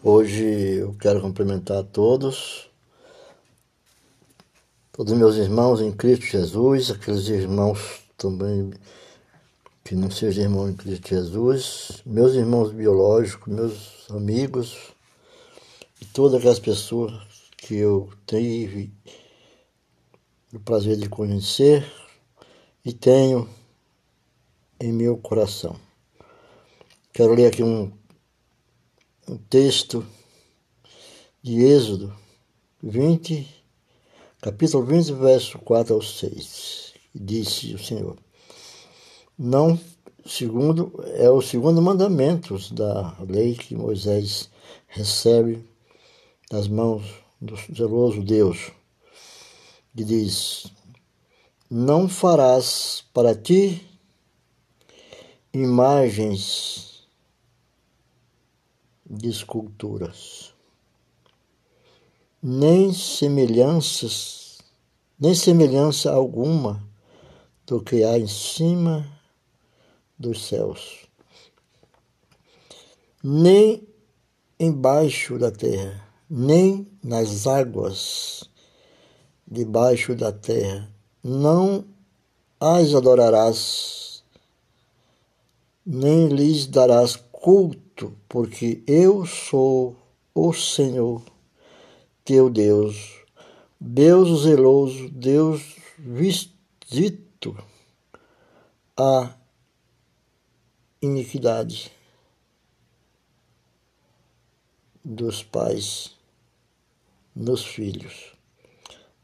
Hoje eu quero cumprimentar a todos, todos meus irmãos em Cristo Jesus, aqueles irmãos também que não sejam irmãos em Cristo Jesus, meus irmãos biológicos, meus amigos e todas aquelas pessoas que eu tive o prazer de conhecer e tenho em meu coração. Quero ler aqui um, um texto de Êxodo 20, capítulo 20, verso 4 ao 6. Disse o Senhor: Não, segundo, é o segundo mandamento da lei que Moisés recebe das mãos do zeloso Deus, que diz: Não farás para ti imagens de esculturas, nem semelhanças, nem semelhança alguma do que há em cima dos céus, nem embaixo da terra, nem nas águas debaixo da terra. Não as adorarás nem lhes darás culto, porque eu sou o Senhor, teu Deus, Deus zeloso, Deus visito a iniquidade dos pais nos filhos,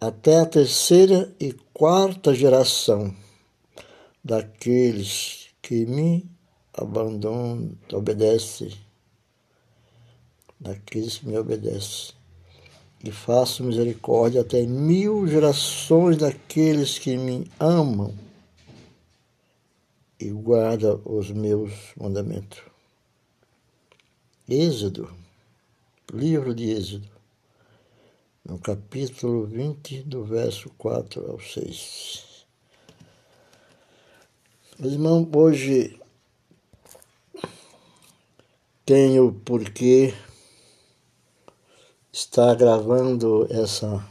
até a terceira e quarta geração daqueles que me abandona, obedece daqueles que me obedecem. E faço misericórdia até mil gerações daqueles que me amam e guarda os meus mandamentos. Êxodo, livro de Êxodo, no capítulo 20, do verso 4 ao 6. Meus irmãos, hoje tenho por que estar gravando essa,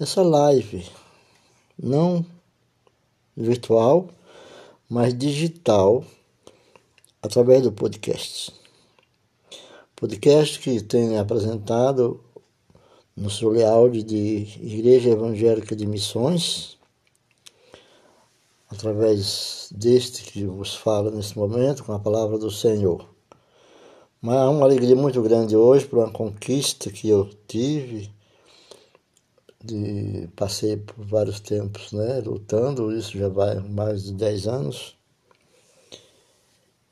essa live, não virtual, mas digital, através do podcast. Podcast que tem apresentado no seu layout de Igreja Evangélica de Missões, através deste que vos falo nesse momento, com a palavra do Senhor. Mas é uma alegria muito grande hoje por uma conquista que eu tive. De, passei por vários tempos né, lutando, isso já vai mais de 10 anos.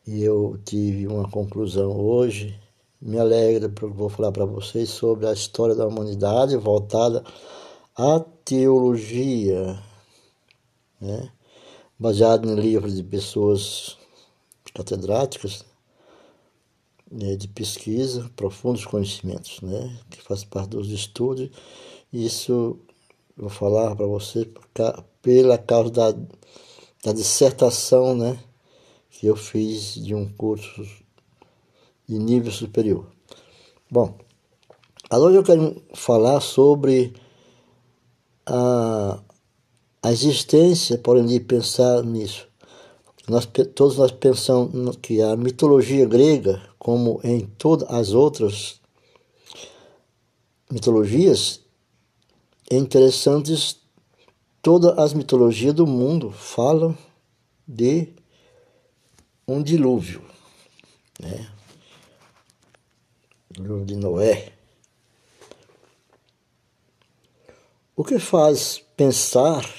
E eu tive uma conclusão hoje. Me alegra porque vou falar para vocês sobre a história da humanidade voltada à teologia, né? baseado em livros de pessoas catedráticas né, de pesquisa, profundos conhecimentos, né, que faz parte dos estudos. Isso vou falar para você pela causa da, da dissertação né, que eu fiz de um curso de nível superior. Bom, agora eu quero falar sobre a, a existência, podem pensar nisso. Nós, todos nós pensamos que a mitologia grega como em todas as outras mitologias, é interessante, todas as mitologias do mundo falam de um dilúvio, né? Dilúvio de Noé. O que faz pensar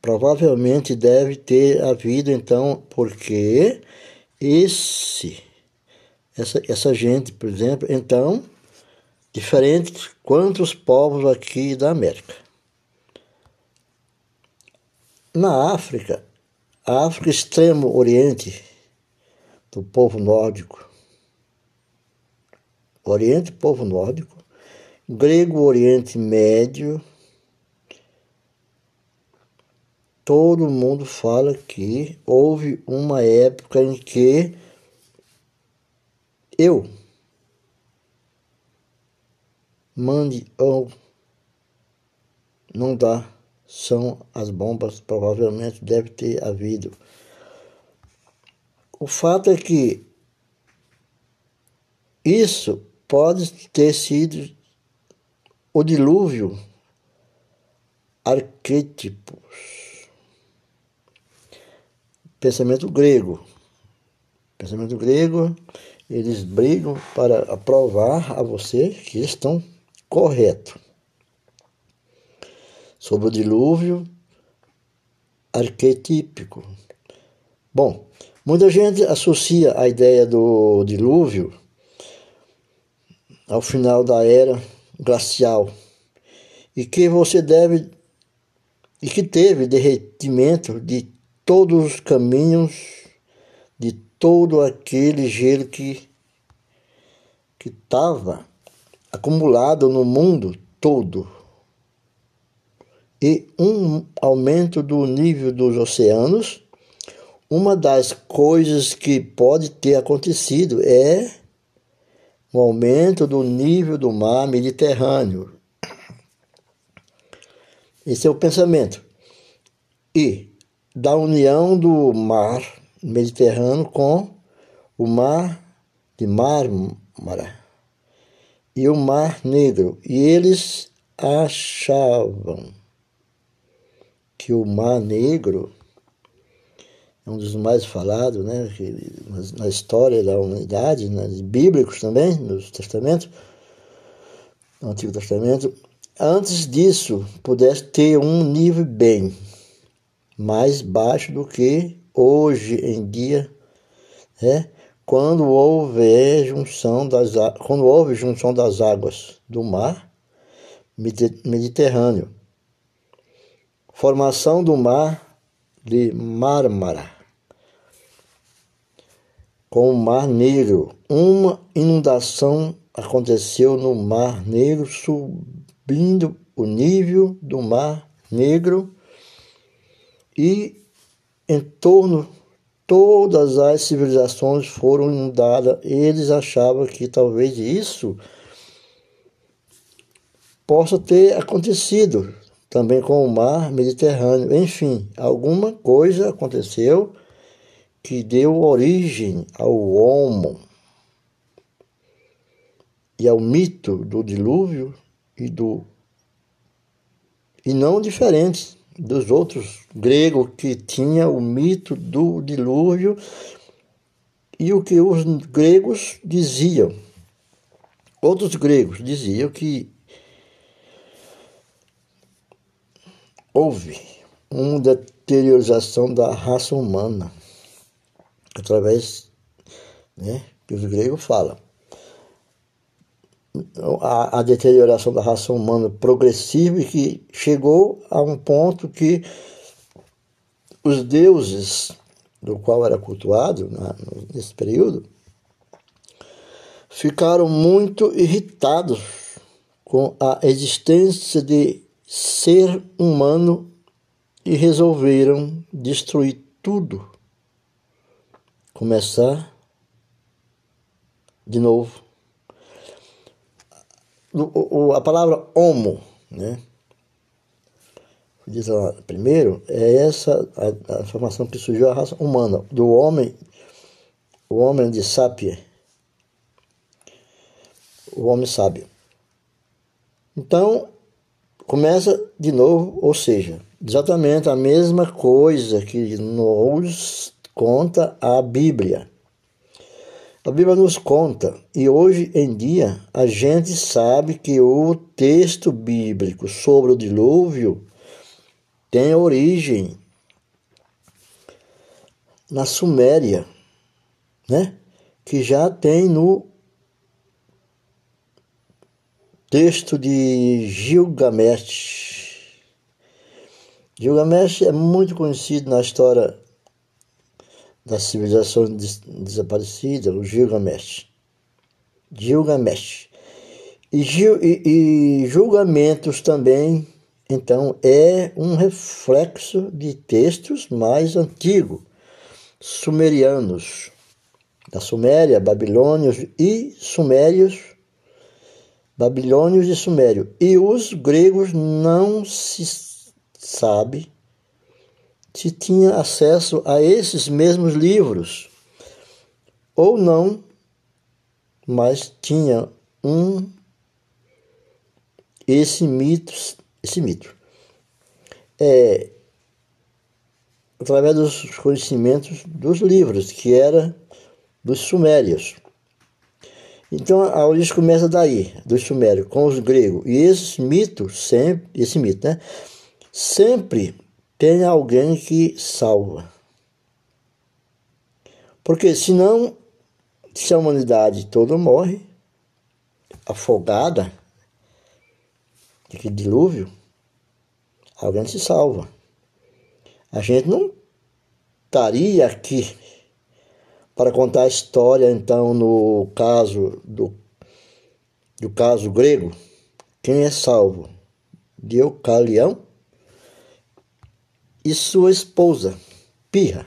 provavelmente deve ter havido então, porque esse, essa, essa gente, por exemplo, então, diferente quantos povos aqui da América. Na África, a África extremo oriente do povo nórdico, Oriente, povo nórdico, grego, Oriente Médio, todo mundo fala que houve uma época em que eu mande ou não dá, são as bombas, provavelmente deve ter havido. O fato é que isso pode ter sido o dilúvio arquétipos. Pensamento grego. Pensamento grego, eles brigam para provar a você que estão corretos. Sobre o dilúvio arquetípico. Bom, muita gente associa a ideia do dilúvio ao final da era glacial e que você deve e que teve derretimento de todos os caminhos de todo aquele gelo que que estava acumulado no mundo todo e um aumento do nível dos oceanos. Uma das coisas que pode ter acontecido é o aumento do nível do mar Mediterrâneo. Esse é o pensamento. E da união do mar Mediterrâneo com o mar de Mármara e o mar Negro. E eles achavam que o mar Negro é um dos mais falados né, na história da humanidade, nos bíblicos também, nos testamentos, no Antigo Testamento, antes disso pudesse ter um nível bem mais baixo do que hoje em dia, né, quando houve junção das quando houve junção das águas do mar Mediterrâneo, formação do mar de Mármara com o Mar Negro. Uma inundação aconteceu no Mar Negro, subindo o nível do Mar Negro e em torno todas as civilizações foram inundadas. Eles achavam que talvez isso possa ter acontecido também com o mar Mediterrâneo. Enfim, alguma coisa aconteceu que deu origem ao Homo e ao mito do dilúvio e do e não diferente dos outros gregos que tinha o mito do dilúvio e o que os gregos diziam. Outros gregos diziam que houve uma deteriorização da raça humana através né, que os gregos falam. A, a, deterioração da raça humana progressiva e que chegou a um ponto que os deuses do qual era cultuado na, nesse período ficaram muito irritados com a existência de ser humano e resolveram destruir tudo. Começar de novo. A palavra homo, né? Diz lá, primeiro, é essa a, a formação que surgiu a raça humana, do homem, o homem de sápia, o homem sábio. Então, começa de novo, ou seja, exatamente a mesma coisa que nos conta a Bíblia. A Bíblia nos conta, e hoje em dia a gente sabe que o texto bíblico sobre o dilúvio tem origem na Suméria, né? Que já tem no Texto de Gilgamesh. Gilgamesh é muito conhecido na história da civilização desaparecida, o Gilgamesh. Gilgamesh. E, e, e julgamentos também, então, é um reflexo de textos mais antigos, sumerianos, da Suméria, babilônios e sumérios, babilônios e sumérios. E os gregos não se sabe se tinha acesso a esses mesmos livros ou não, mas tinha um esse mito, esse mito. É, através dos conhecimentos dos livros, que era dos sumérios. Então a origem começa daí, dos sumérios, com os gregos. E esse mito sempre, esse mito, né? Sempre tem alguém que salva. Porque senão, se a humanidade toda morre, afogada, de dilúvio, alguém se salva. A gente não estaria aqui para contar a história, então, no caso do, do caso grego, quem é salvo? Deucalião e sua esposa, Pirra.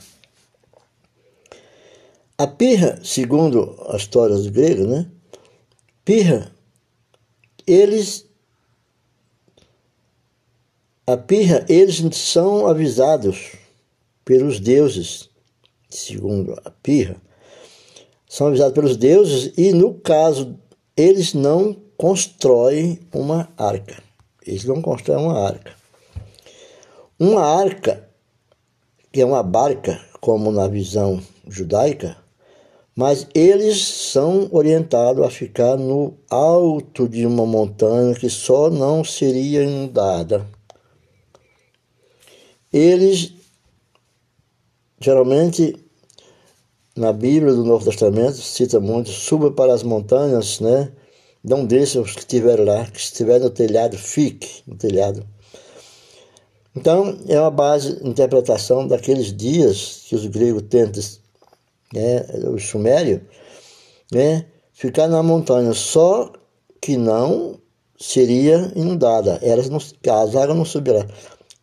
A Pirra, segundo as histórias gregas, né? Pirra, eles a Pirra, eles são avisados pelos deuses, segundo a Pirra, são avisados pelos deuses e no caso eles não constroem uma arca. Eles não constroem uma arca. Uma arca, que é uma barca, como na visão judaica, mas eles são orientados a ficar no alto de uma montanha que só não seria inundada. Eles, geralmente, na Bíblia do Novo Testamento, cita muito, suba para as montanhas, né? Não deixe os que estiverem lá, que estiver no telhado, fique no telhado. Então, é uma base interpretação daqueles dias que os gregos tentam, né, os sumérios, né, ficar na montanha, só que não seria inundada, elas não, as águas não subirão.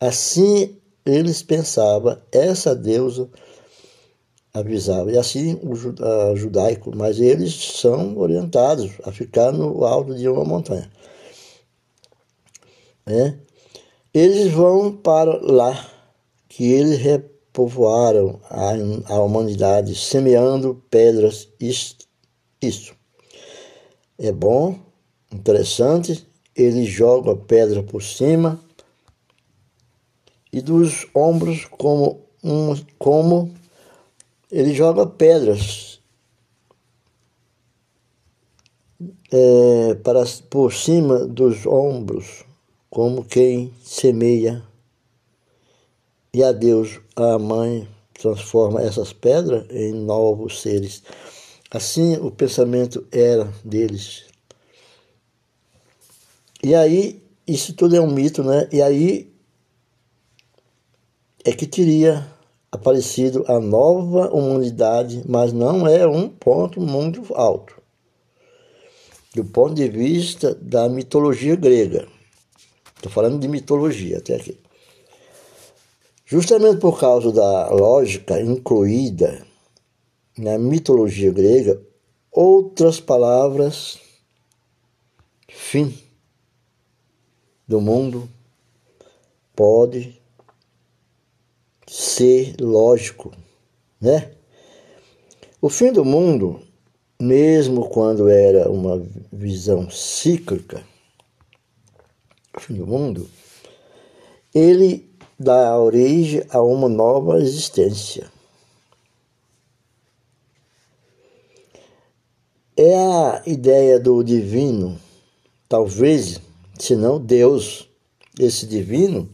Assim eles pensavam, essa deusa avisava, e assim o judaico, mas eles são orientados a ficar no alto de uma montanha. Né? Eles vão para lá, que eles repovoaram a, a humanidade, semeando pedras. Isso, é bom, interessante. Eles jogam a pedra por cima e dos ombros como um, como ele joga pedras é, para por cima dos ombros como quem semeia. E a Deus, a mãe, transforma essas pedras em novos seres. Assim o pensamento era deles. E aí, isso tudo é um mito, né? E aí é que teria aparecido a nova humanidade, mas não é um ponto muito alto. Do ponto de vista da mitologia grega. Estou falando de mitologia até aqui. Justamente por causa da lógica incluída na mitologia grega, outras palavras, fim do mundo, pode ser lógico, né? O fim do mundo, mesmo quando era uma visão cíclica, fim do mundo, ele dá origem a uma nova existência. É a ideia do divino, talvez, se não Deus, esse divino,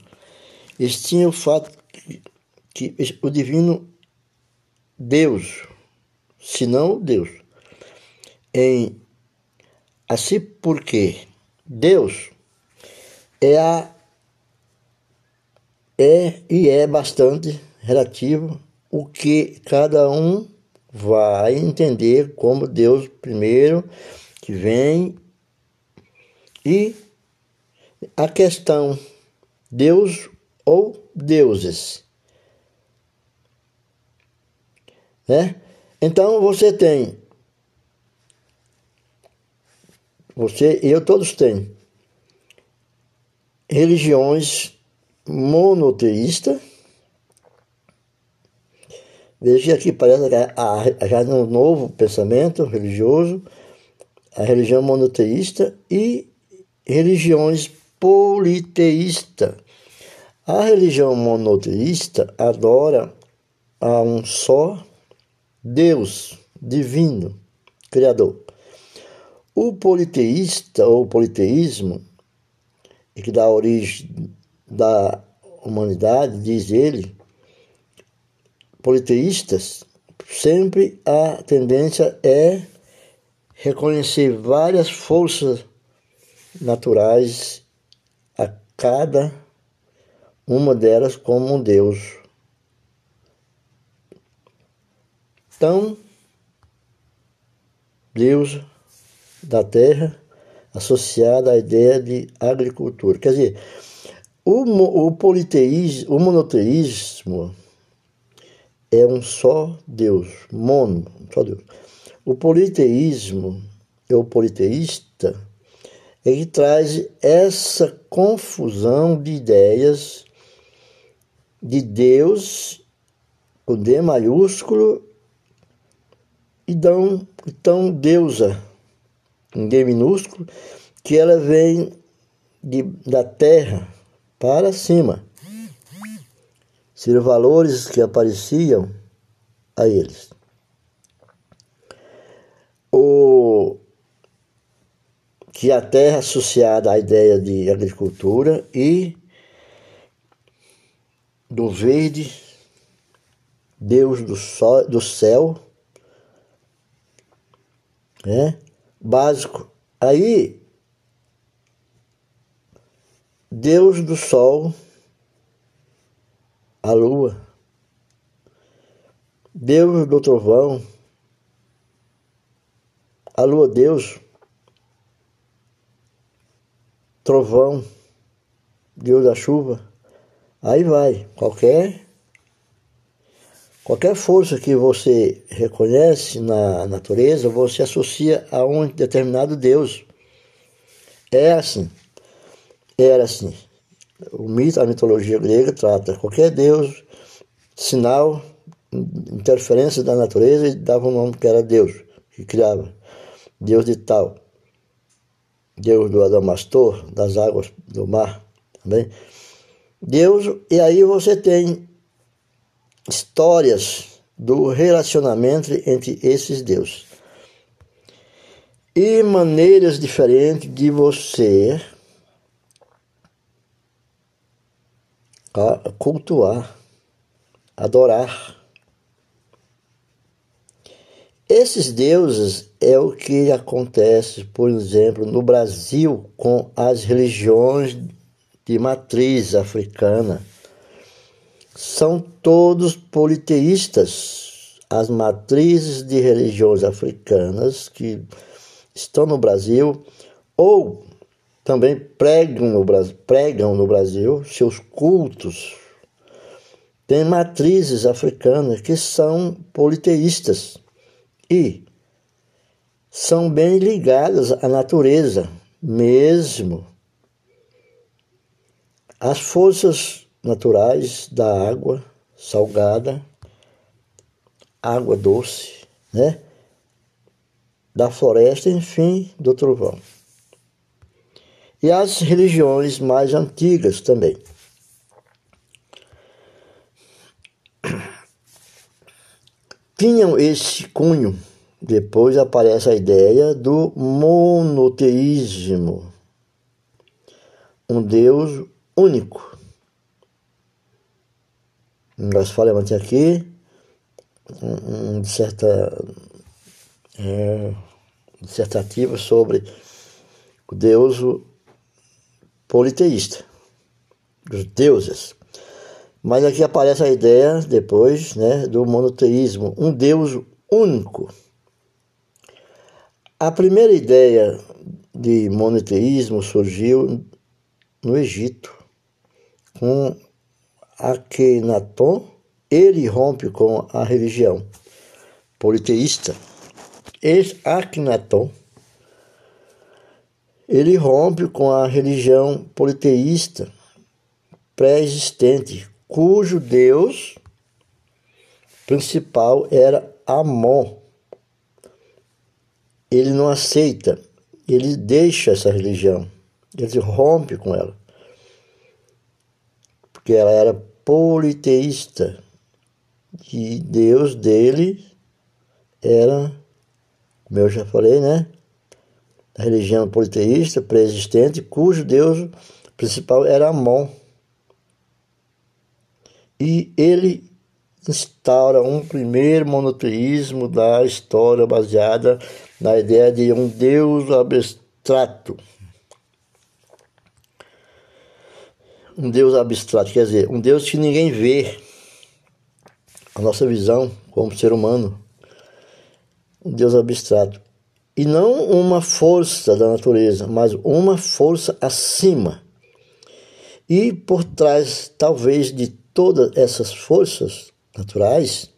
eles tinham o fato que o divino Deus, se não Deus, em assim porque Deus é a é e é bastante relativo o que cada um vai entender como Deus primeiro que vem e a questão Deus ou deuses, né? Então você tem, você e eu todos têm religiões monoteístas. Veja aqui parece que já no novo pensamento religioso, a religião monoteísta e religiões politeístas. A religião monoteísta adora a um só Deus divino, criador. O politeísta ou politeísmo, que dá origem da humanidade, diz ele, politeístas, sempre a tendência é reconhecer várias forças naturais a cada uma delas como um Deus. Então, Deus da terra associada à ideia de agricultura. Quer dizer, o, o politeísmo, o monoteísmo é um só Deus, mono, só Deus. O politeísmo, é o politeísta, é que traz essa confusão de ideias de Deus com D maiúsculo e dão então deusa em D minúsculo que ela vem de, da terra para cima. Seriam valores que apareciam a eles. O que a terra associada à ideia de agricultura e do verde, Deus do, sol, do céu, né? Básico. Aí, Deus do sol, a lua, Deus do trovão, a lua Deus, trovão, Deus da chuva, Aí vai, qualquer qualquer força que você reconhece na natureza, você associa a um determinado Deus. É assim. Era assim. O mito, a mitologia grega trata qualquer Deus, sinal, interferência da natureza e dava um nome que era Deus, que criava. Deus de tal. Deus do Adamastor, das águas do mar, também. Deus, e aí você tem histórias do relacionamento entre esses deuses. E maneiras diferentes de você cultuar, adorar. Esses deuses é o que acontece, por exemplo, no Brasil com as religiões de matriz africana. São todos politeístas. As matrizes de religiões africanas que estão no Brasil ou também pregam no, pregam no Brasil seus cultos. Tem matrizes africanas que são politeístas e são bem ligadas à natureza, mesmo as forças naturais da água salgada, água doce, né? da floresta, enfim, do trovão. E as religiões mais antigas também. Tinham esse cunho. Depois aparece a ideia do monoteísmo. Um Deus único. Nós falamos aqui um, um certa é, dissertativa sobre o Deus politeísta, os deuses. Mas aqui aparece a ideia depois né, do monoteísmo, um Deus único. A primeira ideia de monoteísmo surgiu no Egito com Akhenaton, ele rompe com a religião politeísta, esse Akhenaton, ele rompe com a religião politeísta pré-existente, cujo deus principal era Amon. Ele não aceita, ele deixa essa religião, ele rompe com ela, porque ela era politeísta e Deus dele era, como eu já falei, né? A religião politeísta pré-existente, cujo Deus principal era Amon. E ele instaura um primeiro monoteísmo da história baseada na ideia de um Deus abstrato. Um Deus abstrato, quer dizer, um Deus que ninguém vê. A nossa visão como ser humano um Deus abstrato. E não uma força da natureza, mas uma força acima. E por trás, talvez, de todas essas forças naturais,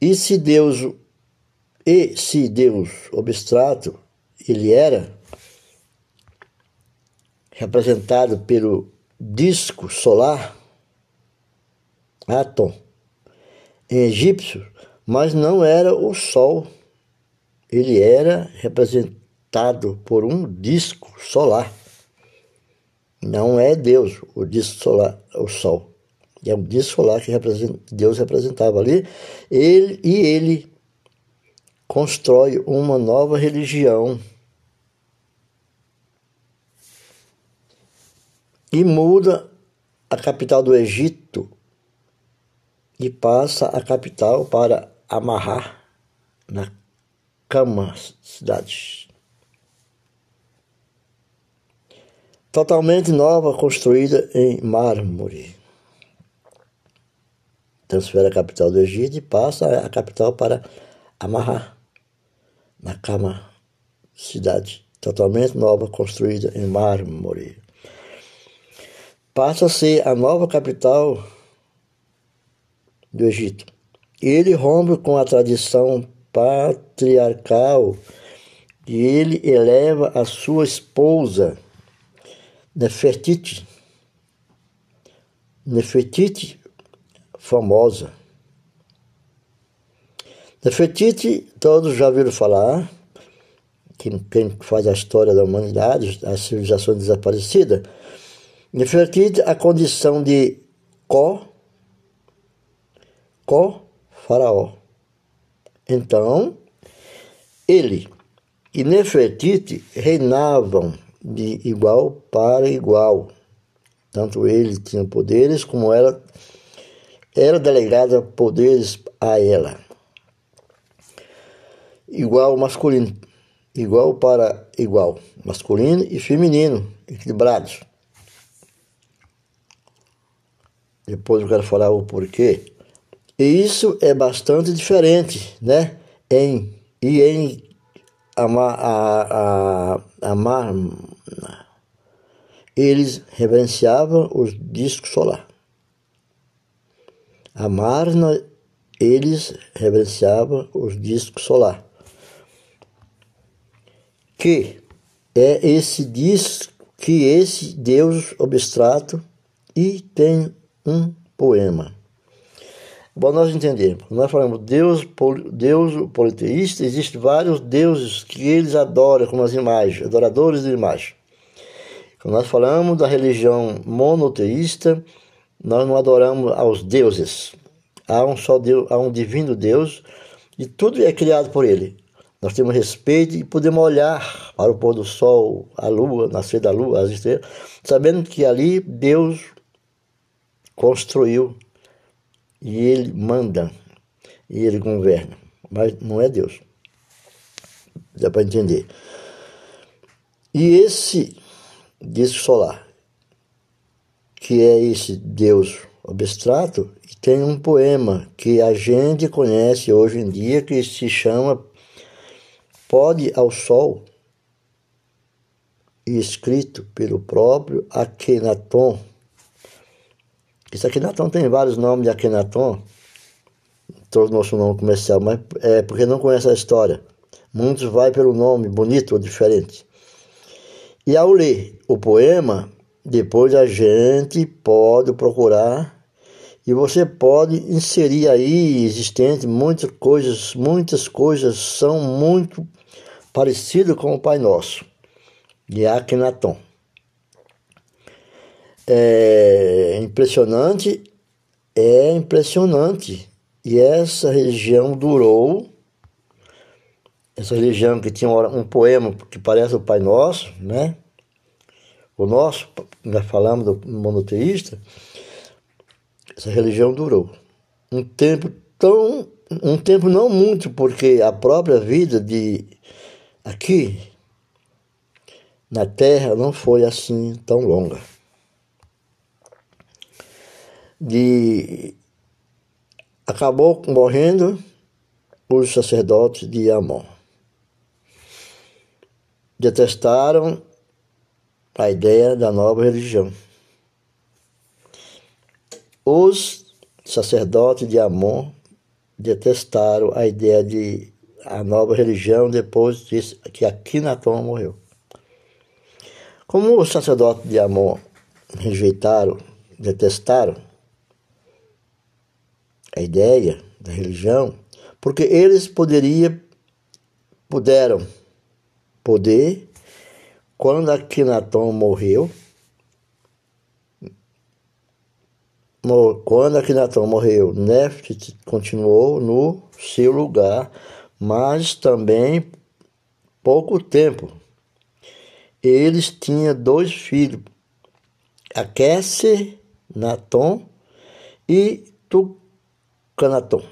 e se Deus, e se Deus abstrato, ele era representado pelo disco solar, Atom, em egípcio, mas não era o Sol. Ele era representado por um disco solar. Não é Deus, o disco solar, o Sol. É um disco solar que Deus representava ali. Ele, e ele constrói uma nova religião. E muda a capital do Egito e passa a capital para amarrar na cama cidade. Totalmente nova, construída em mármore. Transfere a capital do Egito e passa a capital para amarrar na cama cidade. Totalmente nova, construída em mármore. Passa a ser a nova capital do Egito ele rompe com a tradição patriarcal e ele eleva a sua esposa, Nefertiti, Nefertiti famosa. Nefertiti, todos já ouviram falar, quem faz a história da humanidade, a civilização desaparecida. Nefertiti, a condição de Có, Có Faraó. Então, ele e Nefertiti reinavam de igual para igual. Tanto ele tinha poderes como ela era delegada poderes a ela. Igual masculino, igual para igual, masculino e feminino, equilibrados. Depois eu quero falar o porquê. E isso é bastante diferente, né? Em, e em amar, a, a, amar eles reverenciavam os discos solar. A eles reverenciavam os discos solar. Que é esse disco, que esse Deus abstrato e tem um poema. Bom, nós entendemos. Nós falamos Deus, Deus politeísta, existem vários deuses que eles adoram como as imagens, adoradores de imagens. Quando nós falamos da religião monoteísta, nós não adoramos aos deuses. Há um só Deus, há um divino Deus e tudo é criado por ele. Nós temos respeito e podemos olhar para o pôr do sol, a lua, nascer da lua, as estrelas, sabendo que ali Deus construiu e ele manda e ele governa, mas não é Deus. Dá para entender. E esse disco solar, que é esse Deus abstrato, tem um poema que a gente conhece hoje em dia que se chama Pode ao Sol, escrito pelo próprio Akhenaton esse Akhenaton tem vários nomes de Akhenaton, trouxe nosso nome comercial, mas é porque não conhece a história. Muitos vai pelo nome bonito ou diferente. E ao ler o poema, depois a gente pode procurar e você pode inserir aí existente muitas coisas, muitas coisas são muito parecidas com o Pai Nosso, de Akhenaton. É impressionante, é impressionante. E essa religião durou, essa religião que tinha um poema que parece o Pai Nosso, né? O nosso, nós falamos do monoteísta, essa religião durou um tempo tão um tempo não muito porque a própria vida de aqui na terra não foi assim tão longa de acabou morrendo os sacerdotes de Amon detestaram a ideia da nova religião os sacerdotes de Amon detestaram a ideia de a nova religião depois disso, que Akhenaton morreu. Como os sacerdotes de Amon rejeitaram, detestaram a ideia da religião, porque eles poderiam, puderam poder, quando Akhenaton morreu, Quando Akhenaton morreu, Nefertiti continuou no seu lugar, mas também pouco tempo. Eles tinham dois filhos, Aquece Naton e Tucanaton,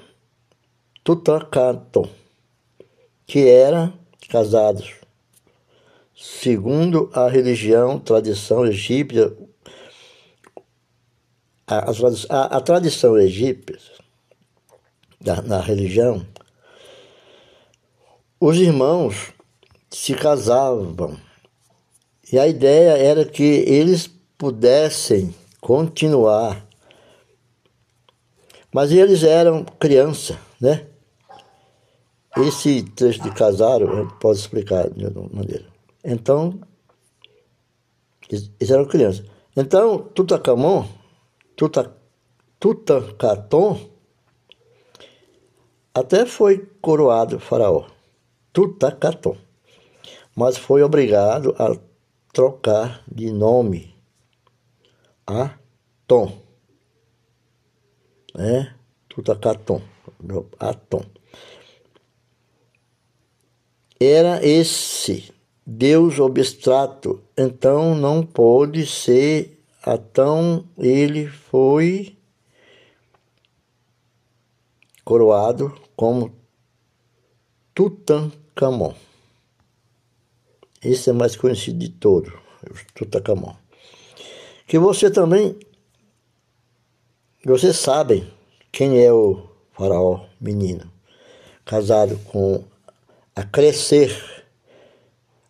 Tutankhaton, que eram casados. Segundo a religião, tradição egípcia, a, a, a tradição egípcia, da, na religião, os irmãos se casavam e a ideia era que eles pudessem continuar. Mas eles eram criança, né? Esse trecho de casar, eu posso explicar de outra maneira. Então, eles eram crianças. Então, Tutankhamon Tutankhaton até foi coroado faraó, Tutankhaton, mas foi obrigado a trocar de nome a Tom, né? Tutankhaton, Atom. Era esse Deus abstrato, então não pôde ser então ele foi coroado como Tutankhamon. Esse é mais conhecido de todo, Tutankhamon. Que você também, vocês sabem quem é o faraó menino, casado com a crescer,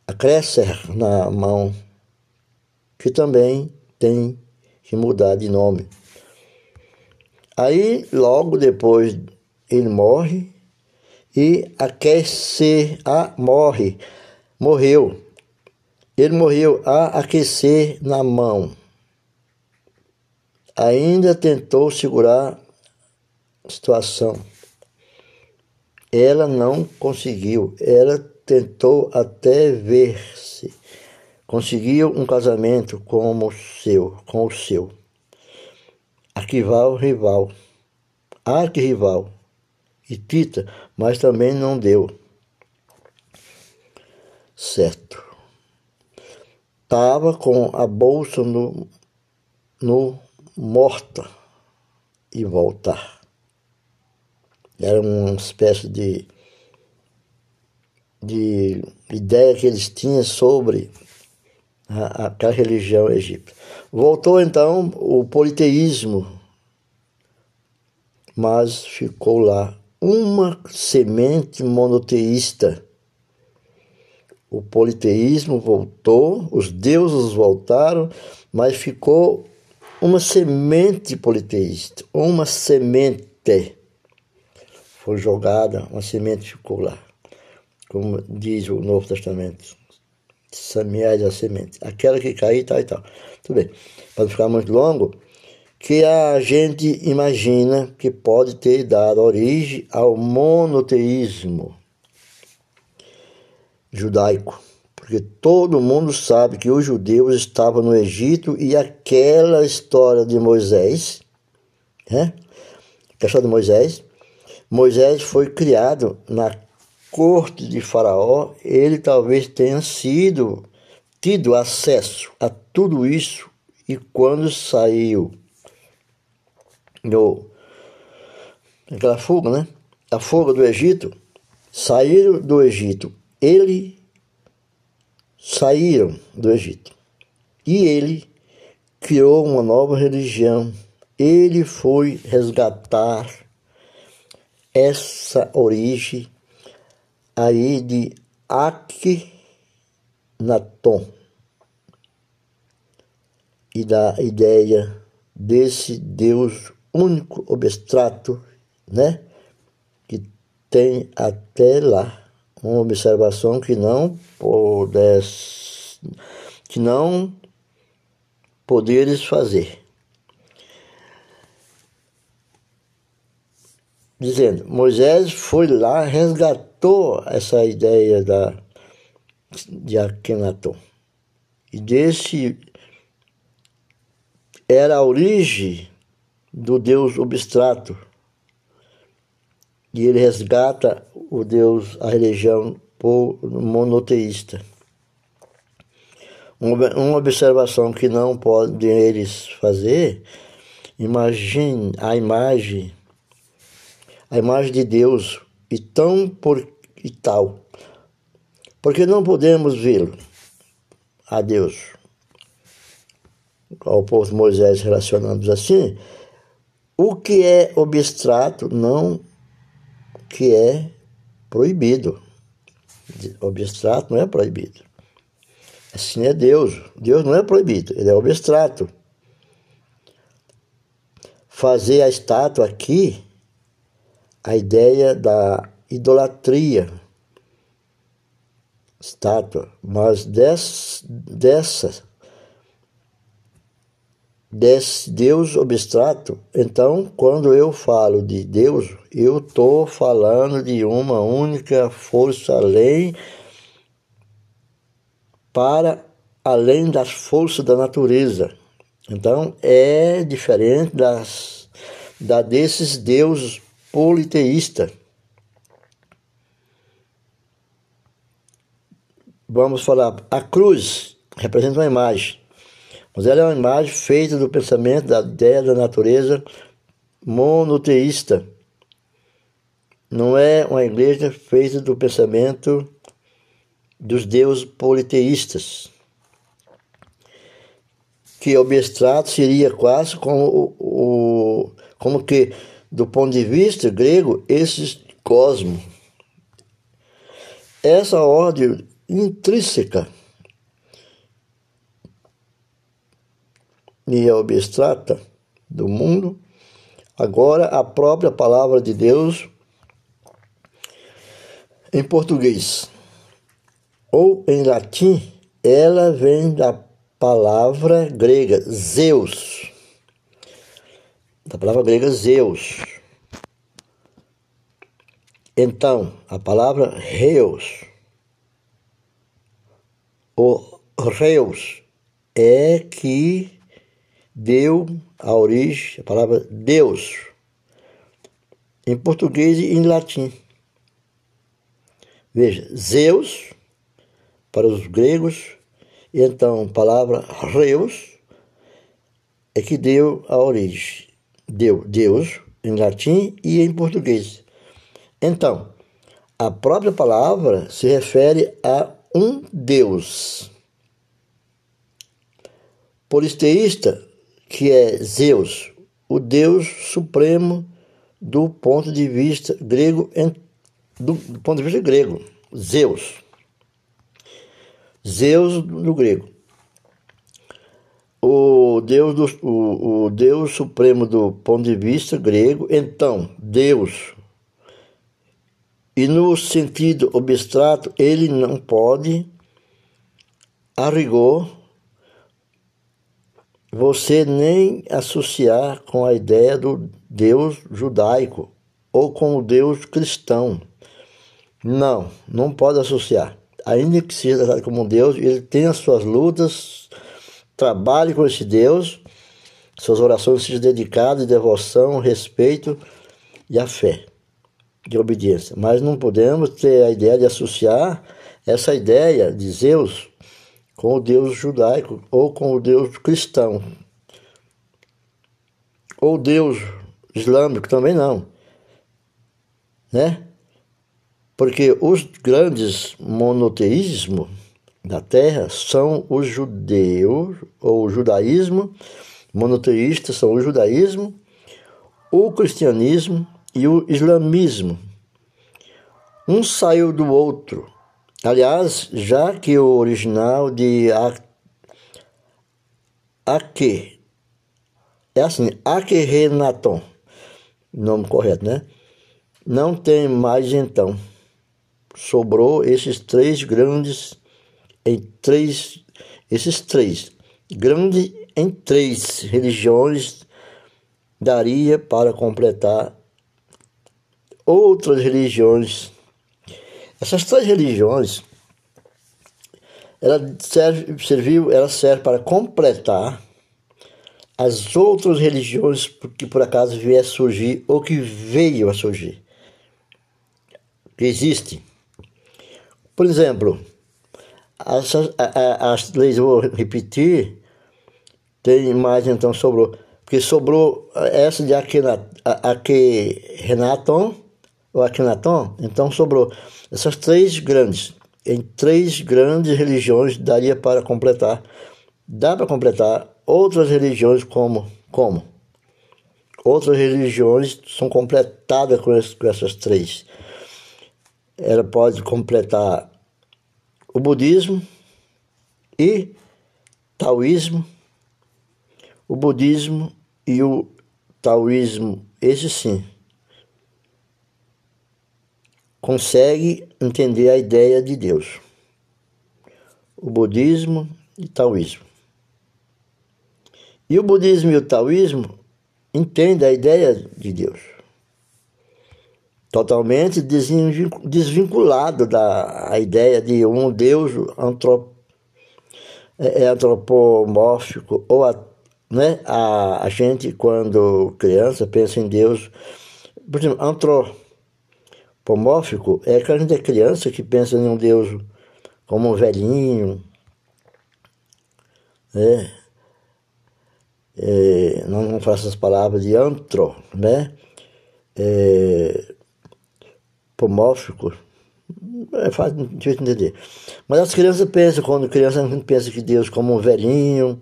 a crescer na mão, que também tem que mudar de nome. Aí, logo depois, ele morre e aquecer, a morre, morreu. Ele morreu a aquecer na mão. Ainda tentou segurar a situação. Ela não conseguiu. Ela tentou até ver-se conseguiu um casamento como o seu, com o seu. Arquival rival, arquirrival e Tita, mas também não deu. Certo. Tava com a bolsa no, no morta e voltar. Era uma espécie de, de ideia que eles tinham sobre aquela religião egípcia. Voltou então o politeísmo, mas ficou lá uma semente monoteísta. O politeísmo voltou, os deuses voltaram, mas ficou uma semente politeísta, uma semente. foi jogada, uma semente ficou lá. Como diz o Novo Testamento. Semeais a semente. Aquela que cair, tal e tal. Tudo bem. Para não ficar muito longo, que a gente imagina que pode ter dado origem ao monoteísmo judaico. Porque todo mundo sabe que os judeus estavam no Egito e aquela história de Moisés, né? a questão de Moisés, Moisés foi criado na corte de Faraó, ele talvez tenha sido tido acesso a tudo isso e quando saiu no, aquela fuga, né? A fuga do Egito, saíram do Egito. Ele saíram do Egito. E ele criou uma nova religião. Ele foi resgatar essa origem aí de Akhenaton e da ideia desse Deus único abstrato, né? Que tem até lá uma observação que não pudesse, que não poderes fazer. Dizendo, Moisés foi lá, resgatou essa ideia da, de Akhenaton. E desse era a origem do Deus abstrato. E ele resgata o Deus, a religião monoteísta. Uma observação que não podem eles fazer, imagine a imagem, a imagem de Deus e tão por e tal, porque não podemos vê-lo a Deus. Ao povo de Moisés relacionando assim, o que é abstrato não que é proibido. Abstrato não é proibido. Assim é Deus. Deus não é proibido, ele é abstrato. Fazer a estátua aqui, a ideia da idolatria. Estátua, mas dessa desse Deus abstrato, então quando eu falo de Deus, eu estou falando de uma única força além para além das forças da natureza. Então é diferente das da desses deuses politeístas. Vamos falar, a cruz representa uma imagem. Mas ela é uma imagem feita do pensamento da ideia da natureza monoteísta. Não é uma igreja feita do pensamento dos deuses politeístas. Que o abstrato seria quase como, o, como que, do ponto de vista grego, esse cosmo. Essa ordem intrínseca e abstrata do mundo, agora a própria palavra de Deus em português ou em latim, ela vem da palavra grega Zeus. Da palavra grega Zeus. Então, a palavra Reus, o Reus, é que deu a origem, a palavra Deus, em português e em latim. Veja, Zeus, para os gregos, e então a palavra Reus é que deu a origem. Deu Deus em latim e em português. Então, a própria palavra se refere a um Deus. Polisteísta que é Zeus, o Deus supremo do ponto de vista grego, do, ponto de vista grego, Zeus. Zeus no grego. O Deus, do, o, o Deus supremo do ponto de vista grego, então, Deus, E no sentido abstrato, ele não pode, a rigor, você nem associar com a ideia do Deus judaico ou com o Deus cristão. Não, não pode associar. Ainda que seja tratado como um Deus, ele tem as suas lutas, trabalhe com esse Deus, suas orações sejam dedicadas, devoção, respeito e a fé de obediência. Mas não podemos ter a ideia de associar essa ideia de Zeus com o Deus judaico ou com o Deus cristão. Ou Deus islâmico também não. Né? Porque os grandes monoteísmos da Terra são os judeus, ou o judaísmo, monoteístas são o judaísmo, o cristianismo e o islamismo. Um saiu do outro. Aliás, já que o original de Ake é assim, Akehenaton, nome correto, né? Não tem mais então. Sobrou esses três grandes em três, esses três grandes em três religiões daria para completar outras religiões. Essas três religiões, ela serve, serviu, ela serve para completar as outras religiões que por acaso vier a surgir ou que veio a surgir, que existe. Por exemplo, as, as leis, vou repetir, tem mais então sobrou, porque sobrou essa de Akhenaton, o Akhenaton, então sobrou essas três grandes. Em três grandes religiões daria para completar. Dá para completar outras religiões como como outras religiões são completadas com, esse, com essas três. Ela pode completar o budismo e taoísmo, o budismo e o taoísmo, esse sim, consegue entender a ideia de Deus. O budismo e o taoísmo. E o budismo e o taoísmo entendem a ideia de Deus. Totalmente desvinculado da ideia de um Deus é, é antropomórfico ou a, né, a, a gente quando criança pensa em Deus por exemplo, antro, Pomórfico é que a gente é criança que pensa em um Deus como um velhinho, né? É, não, não faço as palavras de antro, né? É, pomórfico, é fácil de entender. Mas as crianças pensam, quando criança pensa que Deus como um velhinho,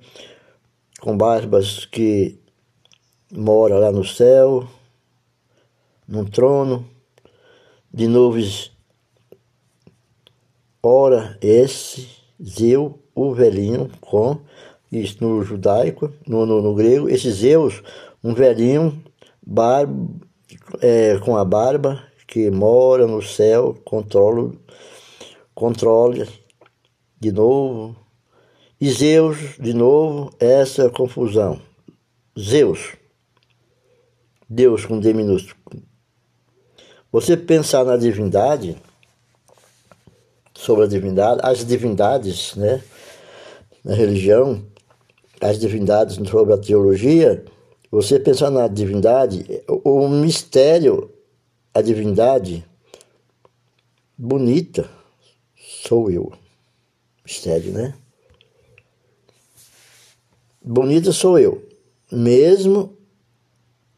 com barbas que mora lá no céu, num trono, de nuvens. Ora, esse Zeu, o velhinho, com isso no judaico, no, no, no grego, esse Zeus, um velhinho bar, é, com a barba que mora no céu, controla, controla de novo. E Zeus, de novo, essa confusão. Zeus, Deus com D minúsculo, você pensar na divindade, sobre a divindade, as divindades, né? Na religião, as divindades sobre a teologia, você pensar na divindade, o, mistério, a divindade bonita sou eu. Mistério, né? Bonita sou eu. Mesmo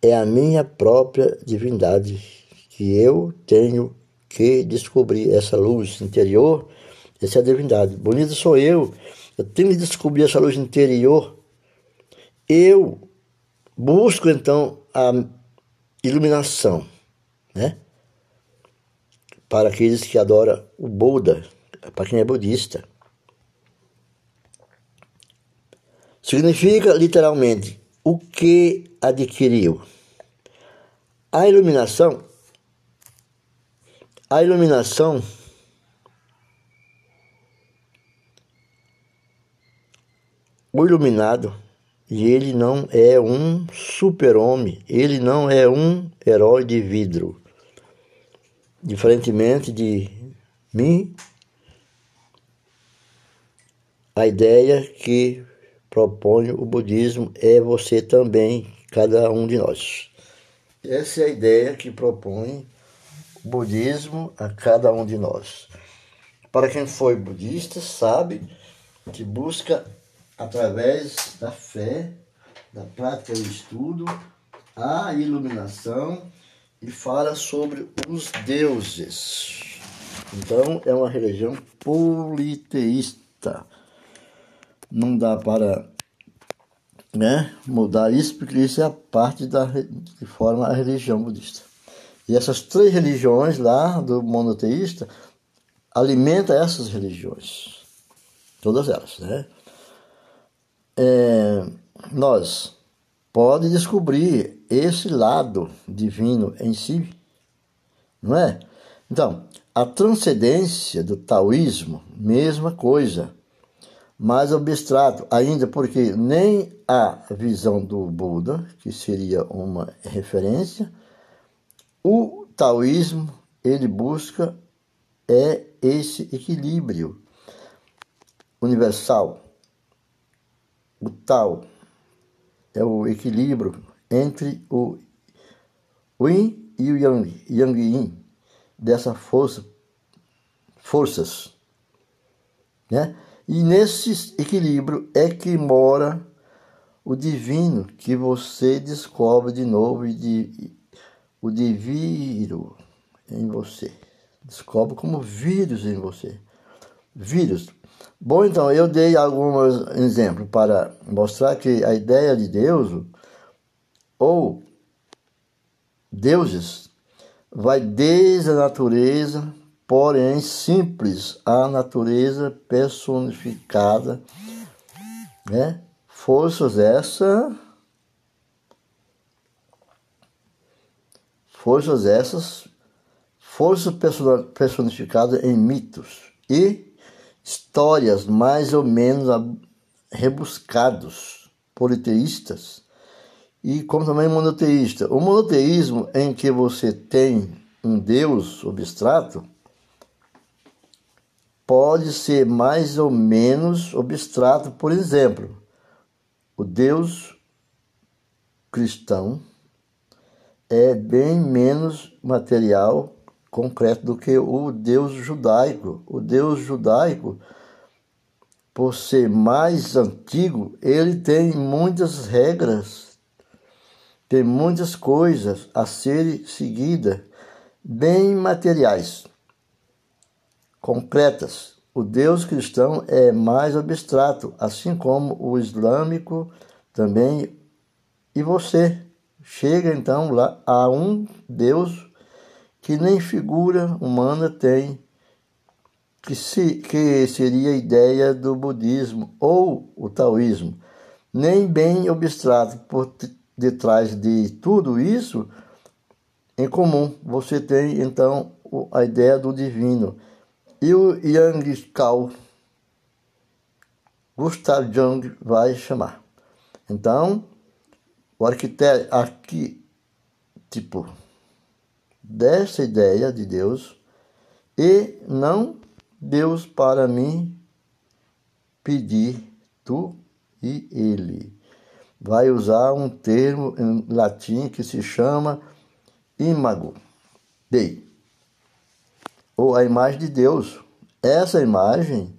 é a minha própria divindade que eu tenho que descobrir essa luz interior, essa é a divindade. Bonito sou eu, eu tenho que descobrir essa luz interior. Eu busco então a iluminação, né? Para aqueles que adoram o Buda, para quem é budista. Significa literalmente o que adquiriu. A iluminação A iluminação o iluminado e ele não é um super-homem, ele não é um herói de vidro. Diferentemente de mim, a ideia que propõe o budismo é você também, cada um de nós. Essa é a ideia que propõe budismo a cada um de nós. Para quem foi budista, sabe que busca através da fé, da prática do estudo, a iluminação e fala sobre os deuses. Então é uma religião politeísta. Não dá para né, mudar isso, porque isso é a parte da, que forma a religião budista. E essas três religiões lá do monoteísta alimentam essas religiões. Todas elas, né? É, nós pode descobrir esse lado divino em si, não é? Então, a transcendência do taoísmo, mesma coisa, mais abstrato ainda, porque nem a visão do Buda, que seria uma referência, o taoísmo ele busca é esse equilíbrio universal. O Tao é o equilíbrio entre o Yin e o Yang, Yang Yin, dessa força, forças. Né? E nesse equilíbrio é que mora o divino que você descobre de novo e de, o divino em você. Descobre como vírus em você. Vírus. Bom, então, eu dei alguns exemplos para mostrar que a ideia de Deus ou deuses vai desde a natureza porém simples, a natureza personificada, né? Forças essa forças essas, forças personificadas em mitos e histórias mais ou menos rebuscados, politeístas e como também monoteísta. O monoteísmo em que você tem um Deus abstrato pode ser mais ou menos abstrato. Por exemplo, o Deus cristão é bem menos material, concreto do que o Deus judaico. O Deus judaico, por ser mais antigo, ele tem muitas regras, tem muitas coisas a serem seguidas, bem materiais concretas. O Deus cristão é mais abstrato, assim como o islâmico também. E você chega então lá a um Deus que nem figura humana tem, que, se, que seria a ideia do budismo ou o taoísmo, nem bem abstrato. Por detrás de tudo isso, em comum, você tem então a ideia do divino e o Yang Kao, Gustav Jung vai chamar. Então, o arquiteto, arquétipo dessa ideia de Deus e não Deus para mim pedir tu e ele. Vai usar um termo em latim que se chama imago Dei ou a imagem de Deus. Essa imagem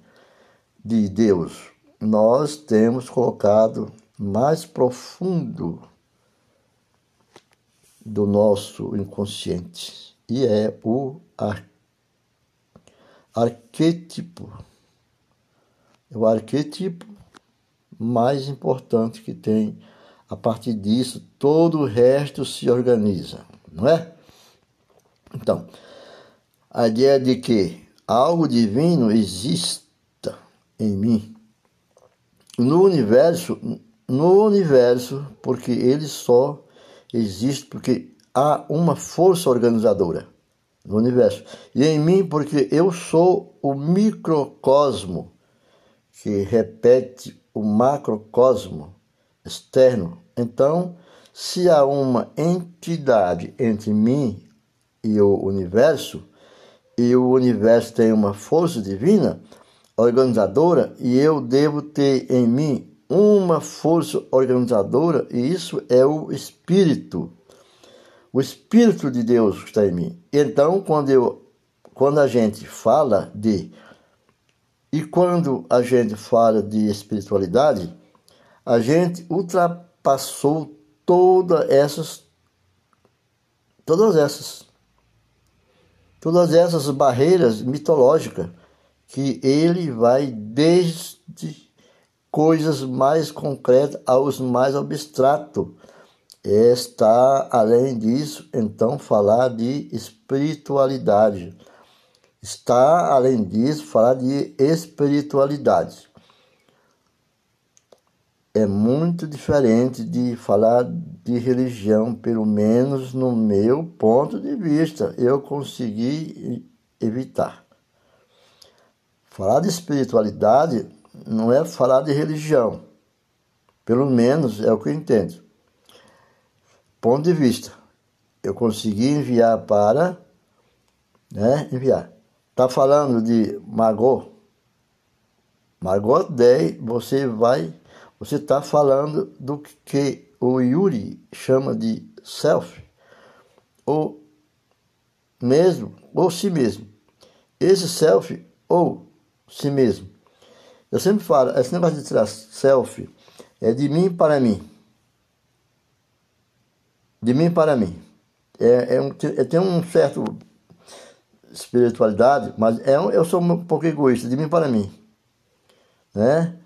de Deus nós temos colocado mais profundo do nosso inconsciente e é o ar arquétipo. É o arquétipo mais importante que tem. A partir disso, todo o resto se organiza, não é? Então, a ideia de que algo divino exista em mim no universo, no universo, porque ele só existe porque há uma força organizadora. no universo. E em mim, porque eu sou o microcosmo que repete o macrocosmo externo. Então, se há uma entidade entre mim e o universo, e o universo tem uma força divina organizadora, e eu devo ter em mim uma força organizadora, e isso é o Espírito. O Espírito de Deus está em mim. Então, quando, eu, quando a gente fala de. E quando a gente fala de espiritualidade, a gente ultrapassou todas essas. Todas essas. Todas essas barreiras mitológicas que ele vai desde coisas mais concretas aos mais abstratos. Está, além disso, então, falar de espiritualidade. Está, além disso, falar de espiritualidade. É muito diferente de falar de religião, pelo menos no meu ponto de vista. Eu consegui evitar. Falar de espiritualidade não é falar de religião. Pelo menos é o que eu entendo. Ponto de vista. Eu consegui enviar para. Né? Enviar. Está falando de Margot. Margot Day, você vai. Você está falando do que o Yuri chama de self. Ou mesmo, ou si mesmo. Esse self ou si mesmo eu sempre falo, esse negócio de tirar selfie é de mim para mim. De mim para mim. É, é um, é, tem um certo espiritualidade, mas é eu sou um pouco egoísta, de mim para mim. Né?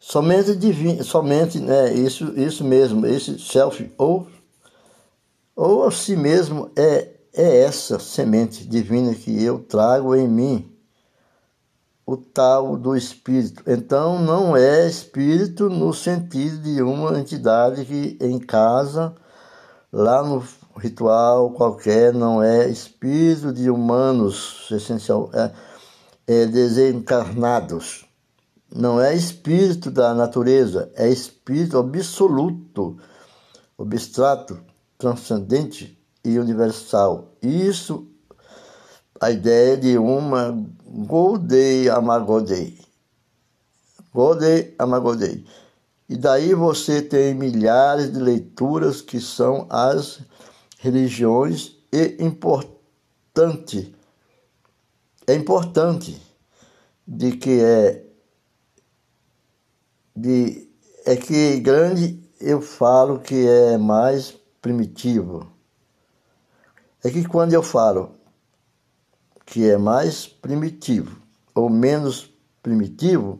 Somente divino, somente né, isso, isso mesmo, esse selfie, ou, ou a si mesmo é, é essa semente divina que eu trago em mim o tal do espírito. Então, não é espírito no sentido de uma entidade que em casa, lá no ritual qualquer, não é espírito de humanos essencial, é, é desencarnados. Não é espírito da natureza, é espírito absoluto, abstrato, transcendente e universal. Isso a ideia de uma Godei Amagodei. Godei Amagodei. E daí você tem milhares de leituras que são as religiões e importante é importante de que é de é que grande eu falo que é mais primitivo. É que quando eu falo que é mais primitivo ou menos primitivo,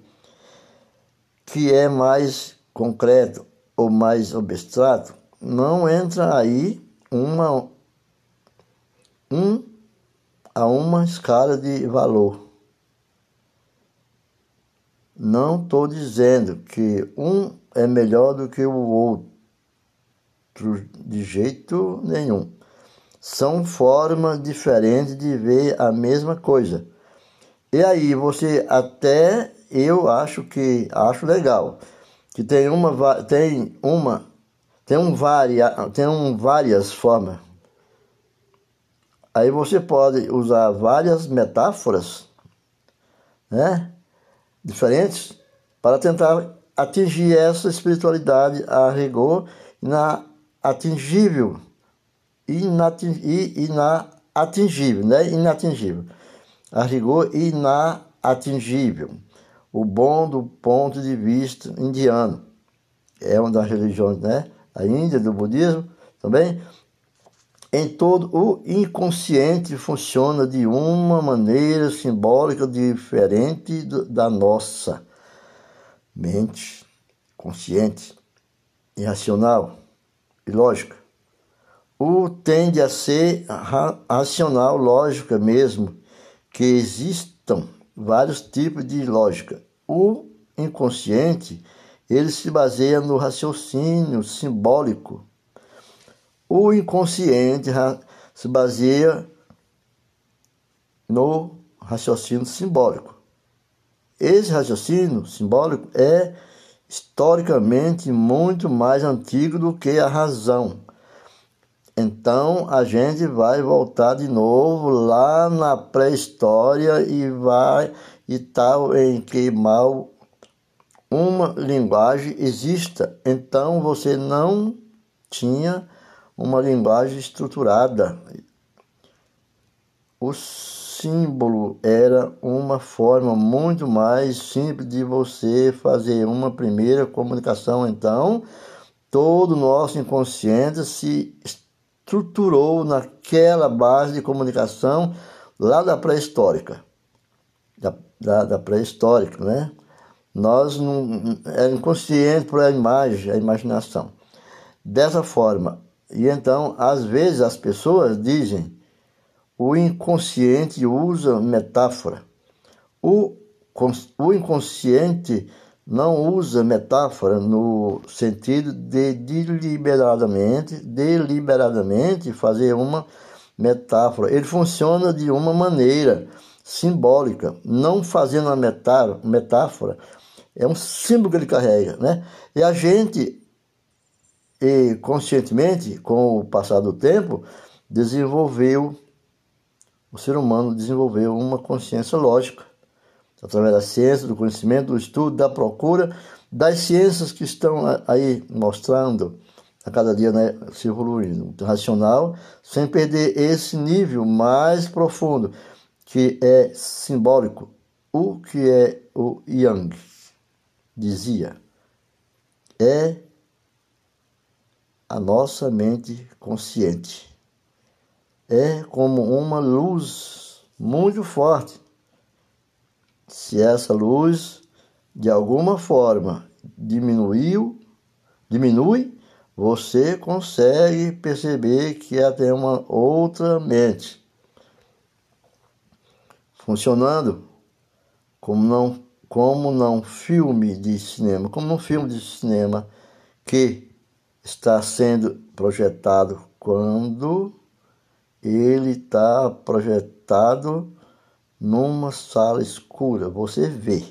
que é mais concreto ou mais abstrato, não entra aí uma um a uma escala de valor. Não estou dizendo que um é melhor do que o outro, de jeito nenhum são formas diferentes de ver a mesma coisa. E aí você até eu acho que acho legal que tem uma tem uma tem um varia, tem um várias formas. Aí você pode usar várias metáforas, né, diferentes para tentar atingir essa espiritualidade a rigor na atingível inatingível, né? inatingível. A rigor, inatingível. O bom do ponto de vista indiano. É uma das religiões, né? A Índia, do budismo também. Em todo o inconsciente funciona de uma maneira simbólica diferente da nossa mente consciente, irracional e lógica o tende a ser racional, lógica mesmo, que existam vários tipos de lógica. O inconsciente, ele se baseia no raciocínio simbólico. O inconsciente se baseia no raciocínio simbólico. Esse raciocínio simbólico é historicamente muito mais antigo do que a razão. Então a gente vai voltar de novo lá na pré-história e vai e tal em que mal uma linguagem exista. Então você não tinha uma linguagem estruturada. O símbolo era uma forma muito mais simples de você fazer uma primeira comunicação. Então, todo o nosso inconsciente se estruturou naquela base de comunicação lá da pré-histórica. Da, da, da pré-histórica, né? Nós não é inconsciente por a imagem, a imaginação. Dessa forma, e então, às vezes as pessoas dizem o inconsciente usa metáfora. O, o inconsciente não usa metáfora no sentido de deliberadamente, deliberadamente fazer uma metáfora. Ele funciona de uma maneira simbólica, não fazendo uma metáfora. É um símbolo que ele carrega, né? E a gente, e conscientemente, com o passar do tempo, desenvolveu o ser humano desenvolveu uma consciência lógica, através da ciência, do conhecimento, do estudo, da procura, das ciências que estão aí mostrando a cada dia né, se evoluindo, racional, sem perder esse nível mais profundo, que é simbólico. O que é o Yang dizia é a nossa mente consciente é como uma luz muito forte. Se essa luz de alguma forma diminuiu, diminui, você consegue perceber que ela tem uma outra mente. Funcionando como não como não filme de cinema, como um filme de cinema que está sendo projetado quando ele está projetado numa sala escura. Você vê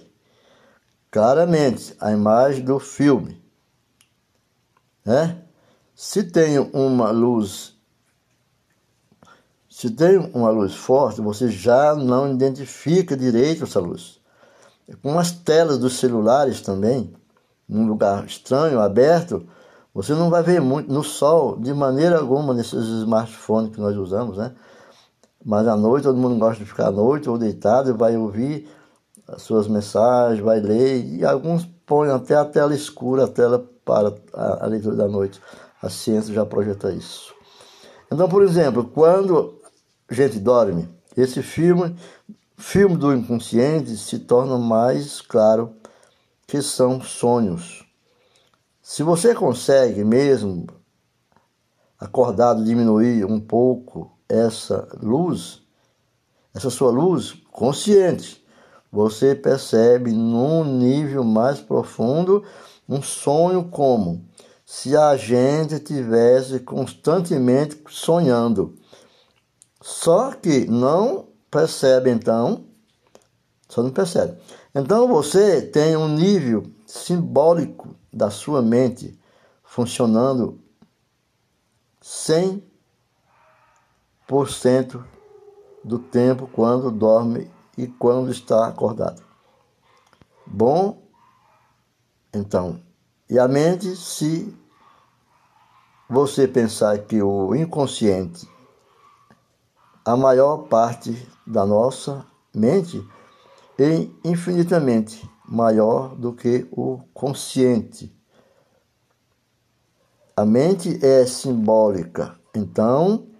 claramente a imagem do filme. Né? Se tem uma luz, se tem uma luz forte, você já não identifica direito essa luz. Com as telas dos celulares também, num lugar estranho, aberto, você não vai ver muito no sol de maneira alguma nesses smartphones que nós usamos, né? Mas à noite todo mundo gosta de ficar à noite ou deitado e vai ouvir as suas mensagens, vai ler e alguns põem até a tela escura, a tela para a, a leitura da noite. A ciência já projeta isso. Então, por exemplo, quando a gente dorme, esse filme, filme do inconsciente, se torna mais claro que são sonhos se você consegue mesmo acordado diminuir um pouco essa luz, essa sua luz consciente, você percebe num nível mais profundo um sonho como se a gente tivesse constantemente sonhando. Só que não percebe então, só não percebe. Então você tem um nível simbólico da sua mente funcionando 100% do tempo quando dorme e quando está acordado. Bom, então, e a mente, se você pensar que o inconsciente, a maior parte da nossa mente, é infinitamente maior do que o consciente. A mente é simbólica, então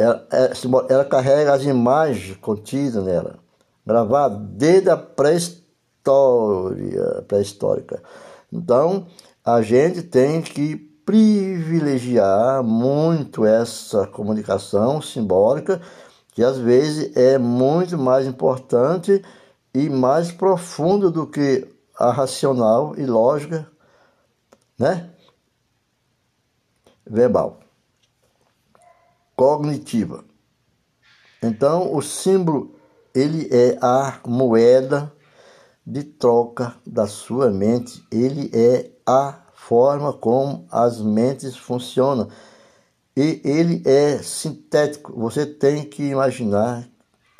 ela, é, ela carrega as imagens contidas nela, gravadas desde a pré-história, pré-histórica. Então a gente tem que privilegiar muito essa comunicação simbólica, que às vezes é muito mais importante e mais profundo do que a racional e lógica, né? Verbal. Cognitiva. Então, o símbolo ele é a moeda de troca da sua mente, ele é a forma como as mentes funcionam. E ele é sintético. Você tem que imaginar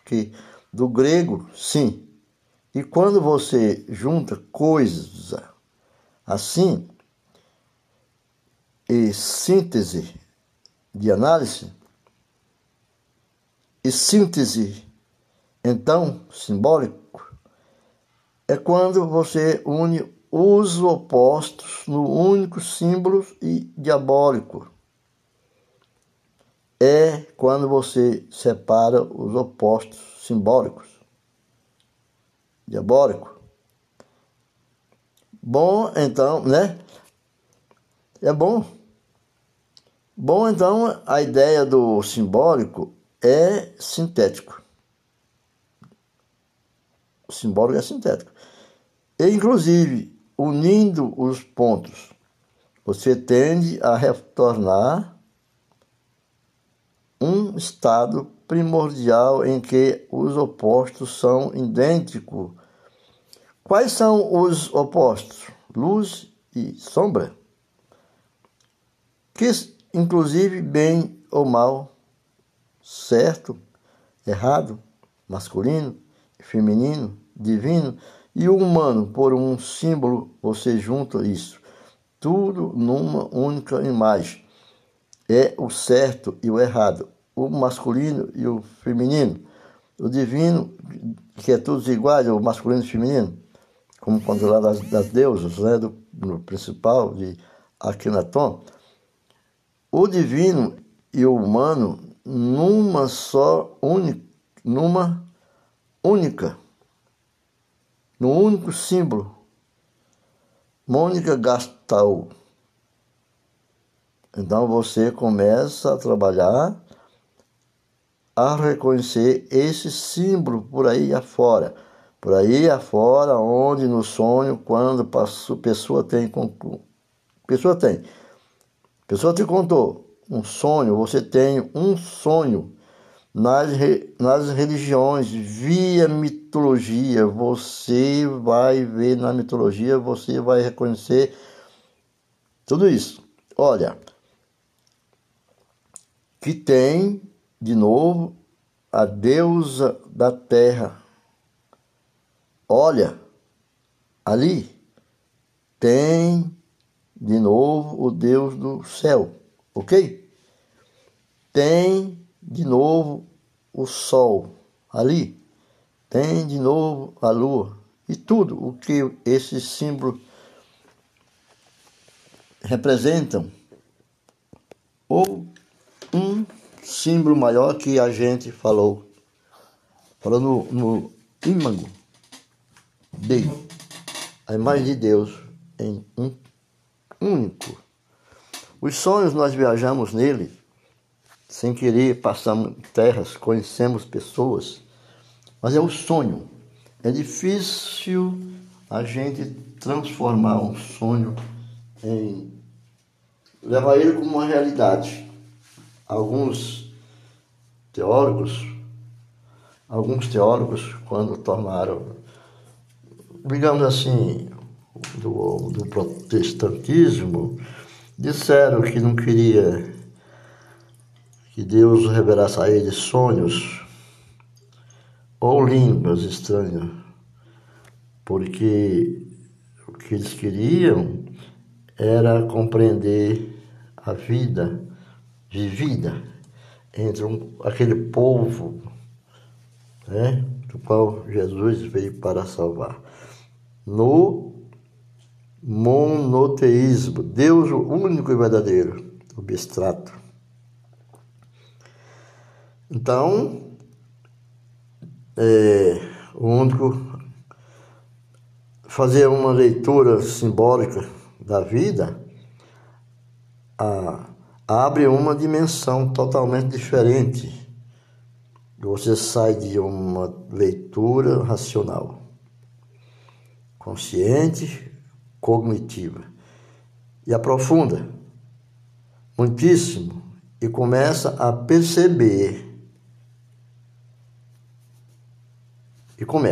que do grego, sim. E quando você junta coisas assim, e síntese de análise, e síntese, então, simbólico, é quando você une os opostos no único símbolo e diabólico. É quando você separa os opostos simbólicos. Diabólico. Bom, então, né? É bom. Bom, então, a ideia do simbólico é sintético. O simbólico é sintético. E, inclusive, unindo os pontos, você tende a retornar um estado primordial em que os opostos são idênticos. Quais são os opostos? Luz e sombra. Que, inclusive, bem ou mal, certo, errado, masculino, feminino, divino, e humano, por um símbolo, você junta isso. Tudo numa única imagem. É o certo e o errado, o masculino e o feminino. O divino, que é todos iguais, o masculino e o feminino, como quando lá das, das deusas, né, do, do principal de Akhenaton. O divino e o humano numa só única, numa única no único símbolo, Mônica Gastal. Então você começa a trabalhar a reconhecer esse símbolo por aí afora. Por aí afora, onde no sonho, quando a pessoa tem. Pessoa tem. Pessoa te contou um sonho, você tem um sonho nas, nas religiões, via mitologia, você vai ver na mitologia, você vai reconhecer tudo isso. Olha, que tem, de novo, a deusa da terra. Olha, ali tem de novo o Deus do céu, ok? Tem de novo o sol ali, tem de novo a lua. E tudo o que esses símbolos representam, ou um símbolo maior que a gente falou, falou no, no ímago de a imagem de Deus em um único. Os sonhos nós viajamos nele sem querer passamos terras, conhecemos pessoas, mas é o sonho. É difícil a gente transformar um sonho em levar ele como uma realidade. Alguns teólogos, alguns teólogos, quando tornaram, digamos assim, do, do protestantismo, disseram que não queria que Deus revelasse a eles sonhos ou línguas estranhas, porque o que eles queriam era compreender a vida vivida entre um, aquele povo né, do qual Jesus veio para salvar. No monoteísmo, Deus único e verdadeiro, abstrato. Então, é, o único fazer uma leitura simbólica da vida a, abre uma dimensão totalmente diferente. Você sai de uma leitura racional, consciente, cognitiva, e aprofunda muitíssimo e começa a perceber. E começa.